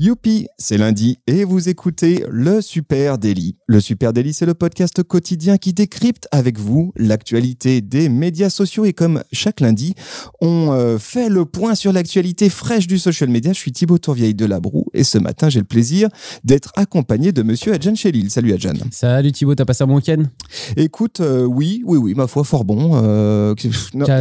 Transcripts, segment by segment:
Youpi, c'est lundi et vous écoutez le Super Daily. Le Super Daily, c'est le podcast quotidien qui décrypte avec vous l'actualité des médias sociaux et comme chaque lundi, on euh, fait le point sur l'actualité fraîche du social media. Je suis Thibaut Tourvieille de Labroue et ce matin, j'ai le plaisir d'être accompagné de monsieur Adjan Chelil. Salut Adjan. Salut Thibaut, t'as passé un bon week-end? Écoute, euh, oui, oui, oui, ma foi, fort bon. Euh.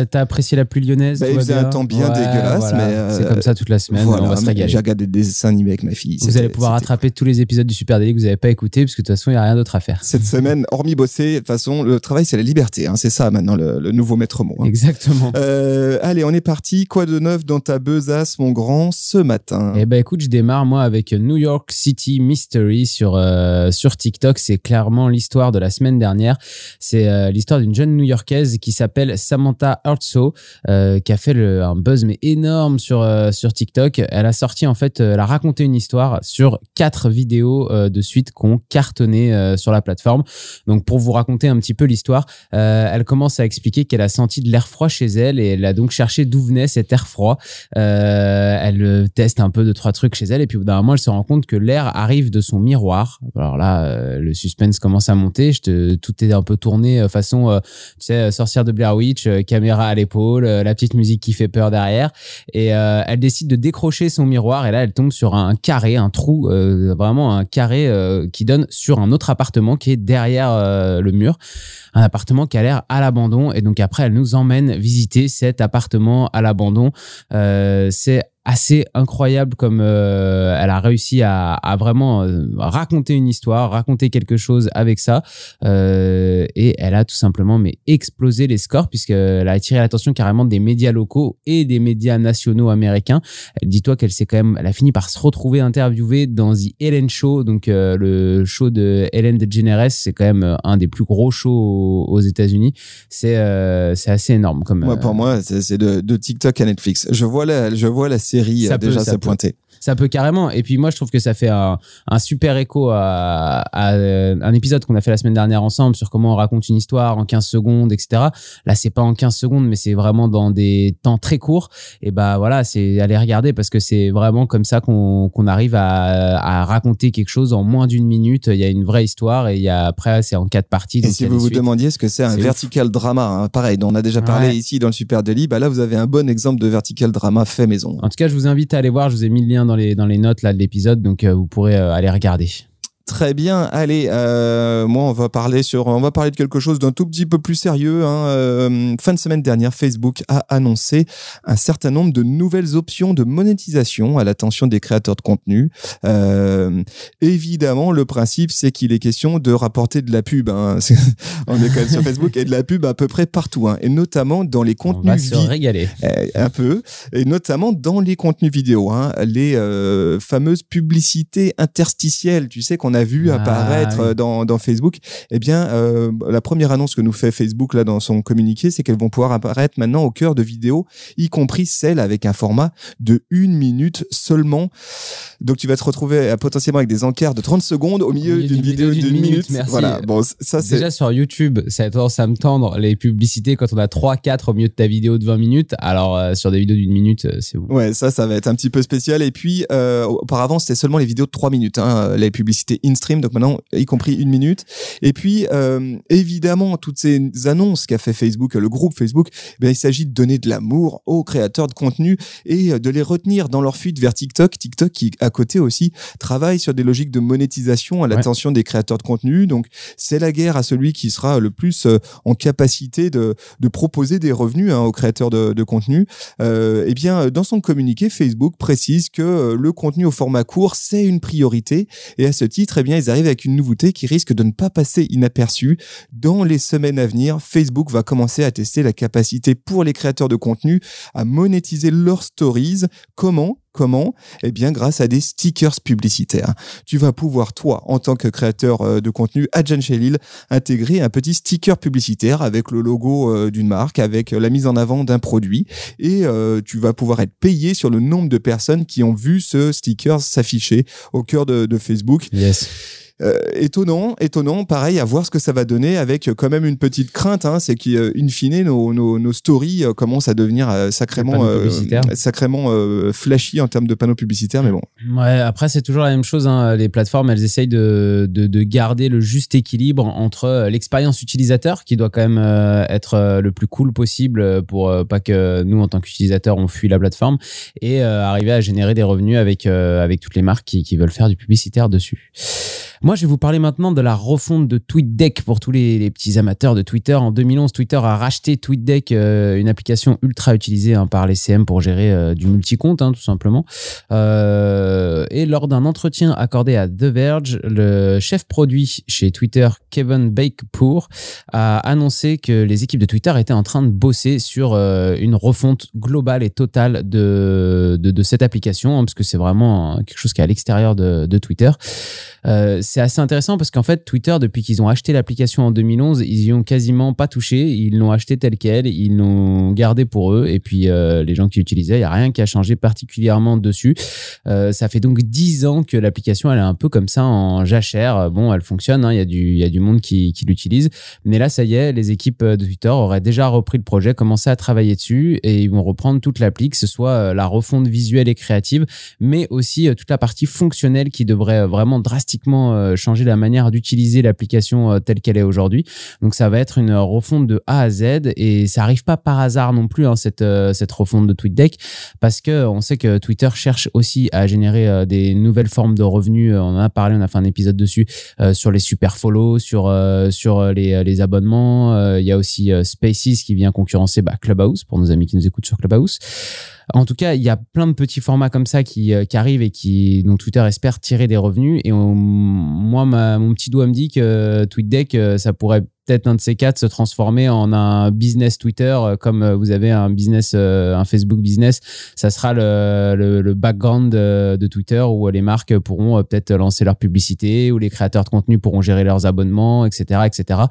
T'as apprécié la pluie lyonnaise Bah, il faisait un temps bien Ouais, dégueulasse, voilà. mais, euh, c'est comme ça toute la semaine. Voilà, on va se régaler. J'ai regardé des dessins animés avec ma fille. Vous allez pouvoir rattraper tous les épisodes du Super Daily que vous n'avez pas écouté parce que de toute façon il n'y a rien d'autre à faire. Cette semaine, hormis bosser, de toute façon, le travail, c'est la liberté. Hein, c'est ça maintenant le, le nouveau maître mot. hein. Exactement. Euh, allez, on est parti. Quoi de neuf dans ta besace, mon grand, ce matin? Eh ben écoute, je démarre moi avec New York City Mystery sur euh, sur TikTok. C'est clairement l'histoire de la semaine dernière. C'est euh, l'histoire d'une jeune New-Yorkaise qui s'appelle Samantha Herzog, qui a fait le, un buzz mais énorme sur sur TikTok. Elle a sorti en fait, elle a raconté une histoire sur quatre vidéos euh, de suite qui ont cartonné euh, sur la plateforme. Donc pour vous raconter un petit peu l'histoire, euh, elle commence à expliquer qu'elle a senti de l'air froid chez elle et elle a donc cherché d'où venait cet air froid. Elle teste un peu de trois trucs chez elle et puis au bout d'un moment elle se rend compte que l'air arrive de son miroir. Alors là le suspense commence à monter, tout est un peu tourné façon tu sais sorcière de Blair Witch, caméra à l'épaule, la petite musique qui fait peur derrière et elle décide de décrocher son miroir et là elle tombe sur un carré, un trou euh, vraiment un carré euh, qui donne sur un autre appartement qui est derrière euh, le mur. Un appartement qui a l'air à l'abandon et donc après elle nous emmène visiter cet appartement à l'abandon. C'est assez incroyable comme euh, elle a réussi à, à vraiment euh, raconter une histoire, raconter quelque chose avec ça. Euh, et elle a tout simplement mais explosé les scores puisqu'elle a attiré l'attention carrément des médias locaux et des médias nationaux américains. Dis-toi qu'elle s'est quand même, elle a fini par se retrouver interviewée dans The Ellen Show, donc le show de Ellen DeGeneres. C'est quand même un des plus gros shows aux, États-Unis. C'est c'est assez énorme comme. Moi, Pour moi, c'est c'est de, de TikTok à Netflix. Je vois la, je vois la série Ça euh, déjà ça se peut. pointer. Ça peut carrément. Et puis moi, je trouve que ça fait un, un super écho à, à, euh, un épisode qu'on a fait la semaine dernière ensemble sur comment on raconte une histoire en 15 secondes, etc. Là, c'est pas en 15 secondes, mais c'est vraiment dans des temps très courts. Et bah voilà, c'est aller regarder parce que c'est vraiment comme ça qu'on arrive à, à raconter quelque chose en moins d'une minute. Il y a une vraie histoire et il y a après, c'est en quatre parties. Et si vous vous demandiez ce que c'est un ouf. vertical drama, hein, pareil, dont on a déjà parlé Ouais. ici dans le Super Daily, bah là vous avez un bon exemple de vertical drama fait maison. En tout cas, je vous invite à aller voir. Je vous ai mis le lien dans les, notes là, de l'épisode, donc euh, vous pourrez euh, aller regarder. Très bien. Allez, euh, moi, on va parler sur, on va parler de quelque chose d'un tout petit peu plus sérieux. Hein. Euh, fin de semaine dernière, Facebook a annoncé un certain nombre de nouvelles options de monétisation à l'attention des créateurs de contenu. Euh, évidemment, le principe, c'est qu'il est question de rapporter de la pub. Hein. On est quand même sur Facebook et de la pub à peu près partout, hein. et notamment dans les On va contenus se régaler. euh, un peu, et notamment dans les contenus vidéo, hein, les euh, fameuses publicités interstitielles, tu sais qu'on a vu Ah, apparaître oui. euh, dans, dans Facebook. Eh bien, euh, la première annonce que nous fait Facebook là dans son communiqué, c'est qu'elles vont pouvoir apparaître maintenant au cœur de vidéos, y compris celles avec un format de une minute seulement. Donc tu vas te retrouver euh, potentiellement avec des encarts de 30 secondes au milieu milieu d'une vidéo d'une minute. merci. Voilà, bon, ça c'est Déjà sur YouTube, ça a tendance à me tendre les publicités quand on a 3-4 au milieu de ta vidéo de 20 minutes. Alors euh, sur des vidéos d'une minute, c'est bon. Ouais, ça, ça va être un petit peu spécial. Et puis, euh, auparavant, c'était seulement les vidéos de 3 minutes, hein, les publicités in-stream, donc maintenant, y compris une minute. Et puis, euh, évidemment, toutes ces annonces qu'a fait Facebook, le groupe Facebook, eh bien, il s'agit de donner de l'amour aux créateurs de contenu et euh, de les retenir dans leur fuite vers TikTok. TikTok qui, à côté aussi, travaille sur des logiques de monétisation à l'attention des créateurs de contenu. Donc, c'est la guerre à celui qui sera le plus euh, en capacité de, de proposer des revenus hein, aux créateurs de, de contenu. Euh, eh bien, dans son communiqué, Facebook précise que le contenu au format court, c'est une priorité. Et à ce titre, eh bien, ils arrivent avec une nouveauté qui risque de ne pas passer inaperçue. Dans les semaines à venir, Facebook va commencer à tester la capacité pour les créateurs de contenu à monétiser leurs stories. Comment Comment? Eh bien, grâce à des stickers publicitaires. Tu vas pouvoir, toi, en tant que créateur euh, de contenu, à Jan Shelil, intégrer un petit sticker publicitaire avec le logo euh, d'une marque, avec euh, la mise en avant d'un produit. Et tu vas pouvoir être payé sur le nombre de personnes qui ont vu ce sticker s'afficher au cœur de, Facebook. Euh, étonnant, étonnant, pareil, à voir ce que ça va donner avec quand même une petite crainte, hein, c'est qu'in fine, nos, nos, nos stories euh, commencent à devenir euh, sacrément, euh, sacrément euh, flashy en termes de panneaux publicitaires, mais bon. Ouais, après, c'est toujours la même chose. hein. Les plateformes, elles essayent de, de, de garder le juste équilibre entre euh, l'expérience utilisateur, qui doit quand même euh, être euh, le plus cool possible euh, pour euh, pas que nous, en tant qu'utilisateurs, on fuit la plateforme, et euh, arriver à générer des revenus avec, euh, avec toutes les marques qui, qui veulent faire du publicitaire dessus. Moi, je vais vous parler maintenant de la refonte de TweetDeck pour tous les, petits amateurs de Twitter. En 2011, Twitter a racheté TweetDeck, euh, une application ultra utilisée hein, par les CM pour gérer euh, du multicompte, hein, tout simplement. Euh, et lors d'un entretien accordé à The Verge, le chef produit chez Twitter, Kevin Bakepour, a annoncé que les équipes de Twitter étaient en train de bosser sur euh, une refonte globale et totale de, cette application, hein, parce que c'est vraiment quelque chose qui est à l'extérieur de, Twitter. C'est assez intéressant parce qu'en fait, Twitter, depuis qu'ils ont acheté l'application en 2011, ils y ont quasiment pas touché. Ils l'ont acheté tel quel, ils l'ont gardé pour eux. Et puis, euh, les gens qui l'utilisaient, il n'y a rien qui a changé particulièrement dessus. Euh, ça fait donc 10 ans que l'application, elle est un peu comme ça en jachère. Bon, elle fonctionne, hein, il y, a du- y a du monde qui, qui l'utilise. Mais là, ça y est, les équipes de Twitter auraient déjà repris le projet, commencé à travailler dessus et ils vont reprendre toute l'appli, que ce soit euh, la refonte visuelle et créative, mais aussi toute la partie fonctionnelle qui devrait vraiment drastiquement euh, changer la manière d'utiliser l'application euh, telle qu'elle est aujourd'hui. Donc ça va être une refonte de A à Z et ça arrive pas par hasard non plus hein, cette euh, cette refonte de TweetDeck parce que on sait que Twitter cherche aussi à générer des nouvelles formes de revenus. On en a parlé, on a fait un épisode dessus sur les super follow, sur sur les, les abonnements. Il y a aussi Spaces qui vient concurrencer bah, Clubhouse pour nos amis qui nous écoutent sur Clubhouse. En tout cas, il y a plein de petits formats comme ça qui, euh, arrivent et qui, dont Twitter espère tirer des revenus. Et moi, ma- mon petit doigt me dit que TweetDeck, euh, ça pourrait peut-être un de ces quatre se transformer en un business Twitter, euh, comme euh, vous avez un business, euh, un Facebook business. Ça sera le, le, le background de, de Twitter où les marques pourront peut-être lancer leur publicité, où les créateurs de contenu pourront gérer leurs abonnements, etc., etc.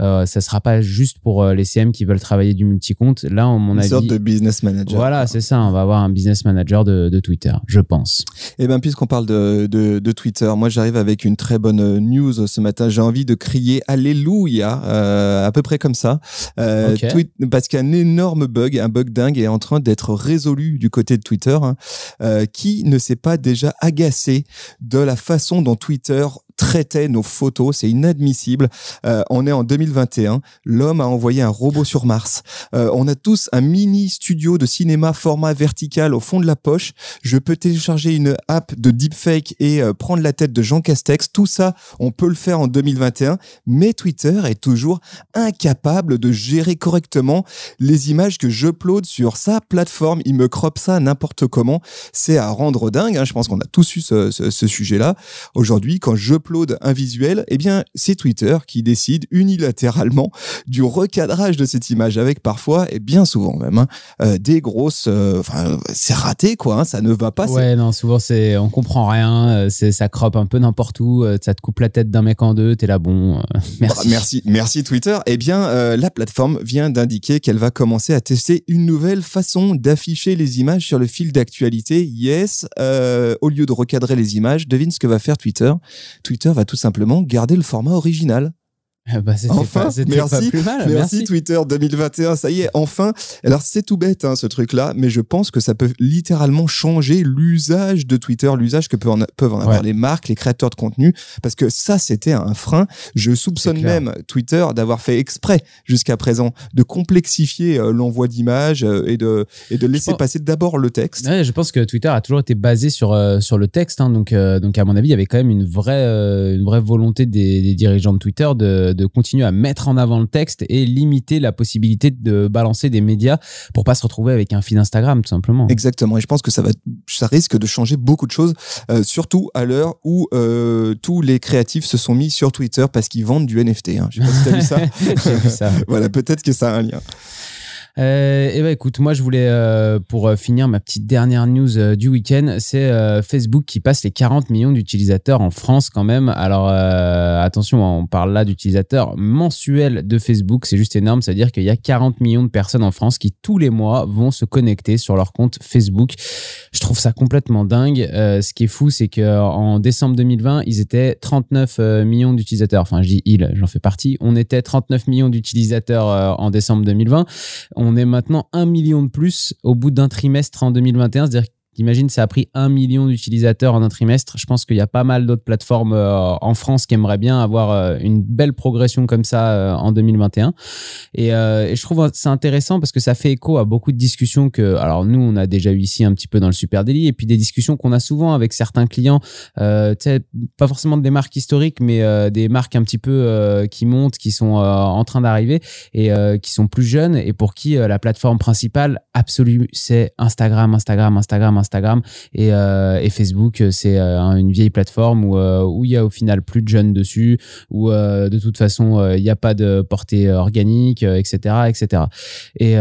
Euh, ça sera pas juste pour les CM qui veulent travailler du multicompte. Là, en mon Une avis, sorte de business manager. voilà, c'est ça. On va avoir un business manager de, de Twitter, je pense. Eh bien, puisqu'on parle de, de, de Twitter, moi j'arrive avec une très bonne news ce matin. J'ai envie de crier Alléluia, euh, à peu près comme ça. Euh, tweet- parce qu'un énorme bug, un bug dingue, est en train d'être résolu du côté de Twitter. hein. Euh, qui ne s'est pas déjà agacé de la façon dont Twitter traitait nos photos C'est inadmissible. Euh, on est en 2021. L'homme a envoyé un robot sur Mars. Euh, on a tous un mini studio de cinéma format vertical au fond de la poche. Je peux télécharger une app de deepfake et euh, prendre la tête de Jean Castex. Tout ça, on peut le faire en 2021. Mais Twitter est toujours incapable de gérer correctement les images que j'upload sur sa plateforme. Il me croppe ça n'importe comment. C'est à rendre dingue. hein. Je pense qu'on a tous eu ce, sujet-là. Aujourd'hui, quand j'upload un visuel, eh bien, c'est Twitter qui décide unilatéralement du recadrage de cette image avec parfois, et bien souvent même, hein, euh, des grosses... euh, Enfin, c'est raté, quoi. hein. Ça ne va pas. Ouais, non, souvent c'est, on comprend rien. euh, C'est, ça croppe un peu n'importe où. Ça te coupe la tête d'un mec en deux. T'es là, bon, euh, merci. Bah, merci, merci Twitter. Eh bien, la plateforme vient d'indiquer qu'elle va commencer à tester une nouvelle façon d'afficher les images sur le fil d'actualité. Yes, au lieu de recadrer les images, devine ce que va faire Twitter. Twitter va tout simplement garder le format original. Bah, c'était Enfin, pas, merci, pas plus mal. Merci, Merci. Twitter 2021, ça y est, enfin. Alors c'est tout bête hein, ce truc-là, mais je pense que ça peut littéralement changer l'usage de Twitter, l'usage que peuvent en, peuvent en avoir Ouais. les marques, les créateurs de contenu, parce que ça c'était un frein. Je soupçonne même Twitter d'avoir fait exprès jusqu'à présent de complexifier euh, l'envoi d'images euh, et de et de laisser pense- passer d'abord le texte. Ouais, je pense que Twitter a toujours été basé sur euh, sur le texte, hein, donc donc à mon avis, il y avait quand même une vraie une vraie volonté des, des dirigeants de Twitter de de continuer à mettre en avant le texte et limiter la possibilité de balancer des médias pour pas se retrouver avec un feed Instagram tout simplement. Exactement. Et je pense que ça va, ça risque de changer beaucoup de choses, euh, surtout à l'heure où euh, tous les créatifs se sont mis sur Twitter parce qu'ils vendent du NFT. Hein. Je sais pas si t'as vu ça. Vu ça. voilà, peut-être que ça a un lien. Euh, et bah écoute, moi je voulais euh, pour euh, finir ma petite dernière news euh, du week-end, c'est Facebook qui passe les 40 millions d'utilisateurs en France quand même. Alors attention, hein, on parle là d'utilisateurs mensuels de Facebook, c'est juste énorme, c'est-à-dire qu'il y a 40 millions de personnes en France qui tous les mois vont se connecter sur leur compte Facebook. Je trouve ça complètement dingue. Ce qui est fou, c'est que en décembre 2020, ils étaient 39 euh, millions d'utilisateurs. Enfin, je dis ils, j'en fais partie. On était 39 millions d'utilisateurs en décembre 2020 on est maintenant un million de plus au bout d'un trimestre en 2021. C'est-à-dire T'imagines, ça a pris un million d'utilisateurs en un trimestre. Je pense qu'il y a pas mal d'autres plateformes euh, en France qui aimeraient bien avoir euh, une belle progression comme ça euh, en 2021. Et, je trouve c'est intéressant parce que ça fait écho à beaucoup de discussions que, alors nous, on a déjà eu ici un petit peu dans le Super Daily, et puis des discussions qu'on a souvent avec certains clients, pas forcément des marques historiques, mais des marques un petit peu qui montent, qui sont en train d'arriver et qui sont plus jeunes et pour qui la plateforme principale absolue, c'est Instagram, Instagram, Instagram, Instagram et, euh, et Facebook, c'est euh, une vieille plateforme où euh, où il y a au final plus de jeunes dessus, où de toute façon il n'y a pas de portée organique, etc., etc. Et,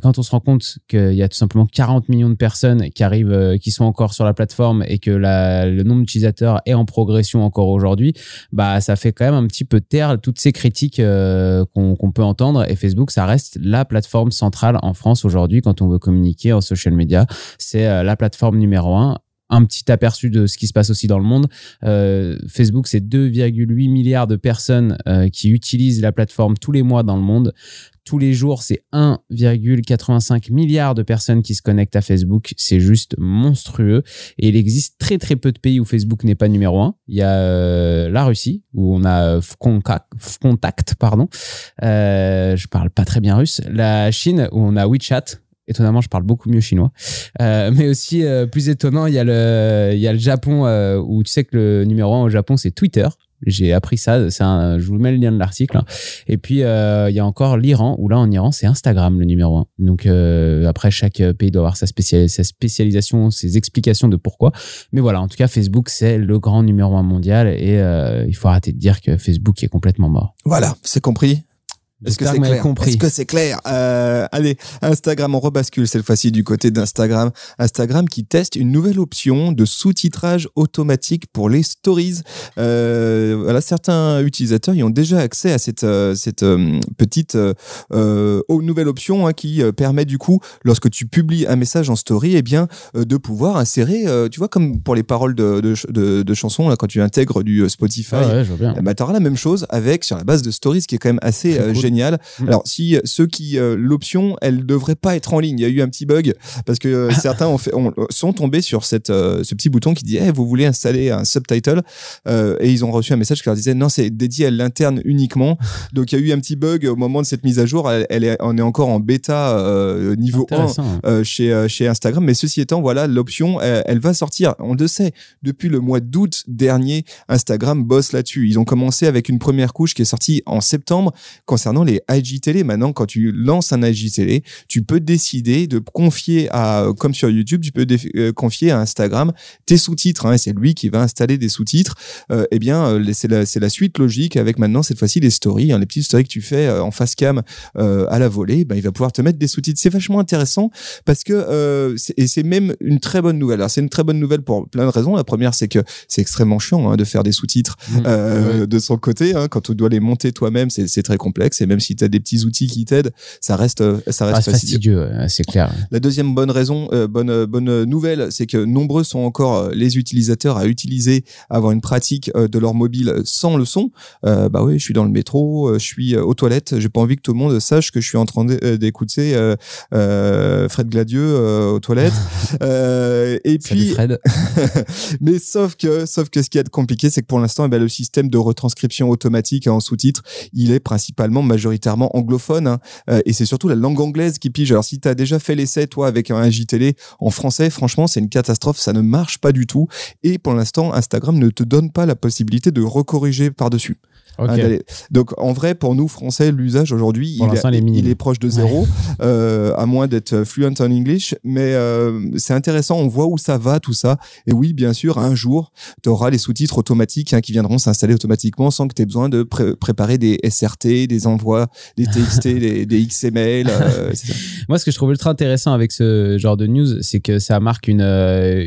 quand on se rend compte qu'il y a tout simplement 40 millions de personnes qui arrivent, qui sont encore sur la plateforme et que le nombre d'utilisateurs est en progression encore aujourd'hui, bah ça fait quand même un petit peu taire toutes ces critiques qu'on peut entendre. Et Facebook, ça reste la plateforme centrale en France aujourd'hui quand on veut communiquer en social media. C'est la plateforme numéro un. Un petit aperçu de ce qui se passe aussi dans le monde. Euh, Facebook, c'est 2,8 milliards de personnes euh, qui utilisent la plateforme tous les mois dans le monde. Tous les jours, c'est 1,85 milliard de personnes qui se connectent à Facebook. C'est juste monstrueux. Et il existe très très peu de pays où Facebook n'est pas numéro un. Il y a euh, la Russie, où on a Fcontact, pardon. Je parle pas très bien russe. La Chine, où on a WeChat. Étonnamment, je parle beaucoup mieux chinois. Euh, mais aussi, euh, plus étonnant, il y a le, il y a le Japon, euh, où tu sais que le numéro un au Japon, c'est Twitter. J'ai appris ça. Je vous mets le lien de l'article. hein. Et puis, il y a encore l'Iran, où là, en Iran, c'est Instagram le numéro un. Donc, après, chaque pays doit avoir sa, spécial- sa spécialisation, ses explications de pourquoi. Mais voilà, en tout cas, Facebook, c'est le grand numéro un mondial. Et il faut arrêter de dire que Facebook est complètement mort. Voilà, c'est compris. Est-ce que c'est clair. Est-ce que c'est clair Euh, Allez, Instagram, on rebascule cette fois-ci du côté d'Instagram. Instagram qui teste une nouvelle option de sous-titrage automatique pour les stories. Euh, voilà, certains utilisateurs y ont déjà accès à cette, euh, cette euh, petite euh, nouvelle option hein, qui permet du coup, lorsque tu publies un message en story, eh bien, de pouvoir insérer, tu vois, comme pour les paroles de, de, ch- de- de chansons, là, quand tu intègres du Spotify. Ah ouais, je vois bien. Eh ben, tu auras la même chose avec sur la base de stories, qui est quand même assez cool. Génial. Mm. Alors, si euh, ceux qui euh, l'option, elle devrait pas être en ligne. Il y a eu un petit bug parce que euh, certains ont fait, ont- sont tombés sur cette euh, ce petit bouton qui dit Eh, vous voulez installer un subtitle et ils ont reçu un message qui leur disait non, c'est dédié à l'interne uniquement. Donc, il y a eu un petit bug au moment de cette mise à jour. Elle, elle est, on est encore en bêta niveau 1 Intéressant. euh, chez, chez Instagram. Mais ceci étant, voilà, l'option, elle, elle va sortir. On le sait, depuis le mois d'août dernier, Instagram bosse là-dessus. Ils ont commencé avec une première couche qui est sortie en septembre concernant les IGTV. Maintenant, quand tu lances un IGTV, tu peux décider de confier à, comme sur YouTube, tu peux euh, confier à Instagram tes sous-titres. Hein, et c'est lui qui va installer des sous-titres. Euh, eh bien, euh, c'est la, suite logique avec maintenant, cette fois-ci, les stories. hein, les petites stories que tu fais euh, en face cam euh, à la volée, ben, il va pouvoir te mettre des sous-titres. C'est vachement intéressant parce que euh, c'est- et c'est même une très bonne nouvelle. Alors c'est une très bonne nouvelle pour plein de raisons. La première, c'est que c'est extrêmement chiant hein, de faire des sous-titres Mm. euh, de son côté. Quand tu dois les monter toi-même, c'est c'est très complexe. Et même si tu as des petits outils qui t'aident, ça reste euh, ça Ah, reste c'est fastidieux. c'est clair. La deuxième bonne raison, euh, bonne euh, bonne nouvelle, c'est que nombreux sont encore les utilisateurs à utiliser, à avoir une pratique de leur mobile sans le son. Euh, bah oui, je suis dans le métro, je suis aux toilettes, j'ai pas envie que tout le monde sache que je suis en train d'écouter euh, Fred Gladieux aux toilettes. Et puis, Fred. mais sauf que, sauf que ce qui est compliqué, c'est que pour l'instant, eh ben, le système de retranscription automatique en sous-titres, il est principalement majoritairement anglophone, hein. Euh, et c'est surtout la langue anglaise qui pige. Alors, si tu as déjà fait l'essai, toi, avec un JTL en français, franchement, c'est une catastrophe, ça ne marche pas du tout. Et pour l'instant, Instagram ne te donne pas la possibilité de recorriger par-dessus. Donc en vrai, pour nous Français, l'usage aujourd'hui, il, est il proche de zéro, euh, à moins d'être fluent en English. Mais euh, c'est intéressant, on voit où ça va tout ça. Et oui, bien sûr, un jour, tu auras les sous-titres automatiques hein, qui viendront s'installer automatiquement sans que tu aies besoin de pré- préparer des SRT, des envois des TXT, des, des XML. euh. Moi, ce que je trouve ultra intéressant avec ce genre de news, c'est que ça marque une,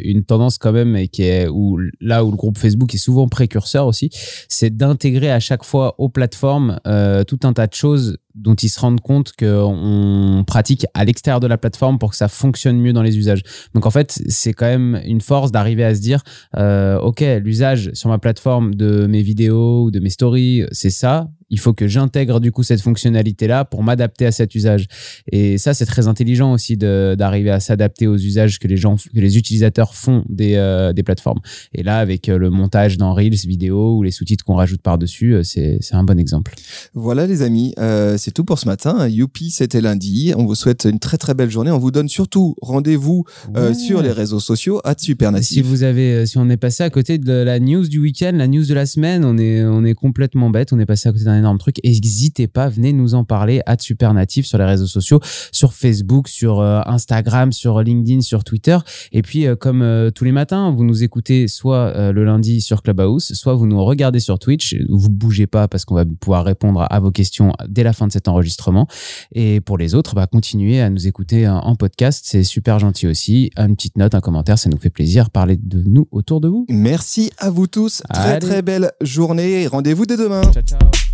une tendance quand même et qui est où là où le groupe Facebook est souvent précurseur aussi, c'est d'intégrer à chaque fois aux plateformes euh, tout un tas de choses dont ils se rendent compte qu'on pratique à l'extérieur de la plateforme pour que ça fonctionne mieux dans les usages. Donc en fait, c'est quand même une force d'arriver à se dire, euh, ok, l'usage sur ma plateforme de mes vidéos ou de mes stories, c'est ça. Il faut que j'intègre du coup cette fonctionnalité-là pour m'adapter à cet usage. Et ça, c'est très intelligent aussi d'arriver à s'adapter aux usages que les gens, que les utilisateurs font des, euh, des plateformes. Et là, avec euh, le montage dans Reels vidéo ou les sous-titres qu'on rajoute par-dessus, c'est un bon exemple. Voilà les amis, c'est tout pour ce matin. Youpi, c'était lundi. On vous souhaite une très très belle journée. On vous donne surtout rendez-vous euh, Ouais. sur les réseaux sociaux à Supernatif. Si vous avez, euh, si on est passé à côté de la news du week-end, la news de la semaine, on est, on est complètement bête. On est passé à côté d'un énorme truc. N'hésitez pas, venez nous en parler à Supernatif sur les réseaux sociaux, sur Facebook, sur euh, Instagram, sur LinkedIn, sur Twitter. Et puis, euh, comme tous les matins, vous nous écoutez soit le lundi sur Clubhouse, soit vous nous regardez sur Twitch. Vous bougez pas parce qu'on va pouvoir répondre à vos questions dès la fin de cet enregistrement. Et pour les autres, bah, continuez à nous écouter en, en podcast. C'est super gentil aussi. Une petite note, un commentaire, ça nous fait plaisir. Parlez de nous autour de vous. Merci à vous tous. Très très belle journée. Rendez-vous dès demain. Ciao, ciao.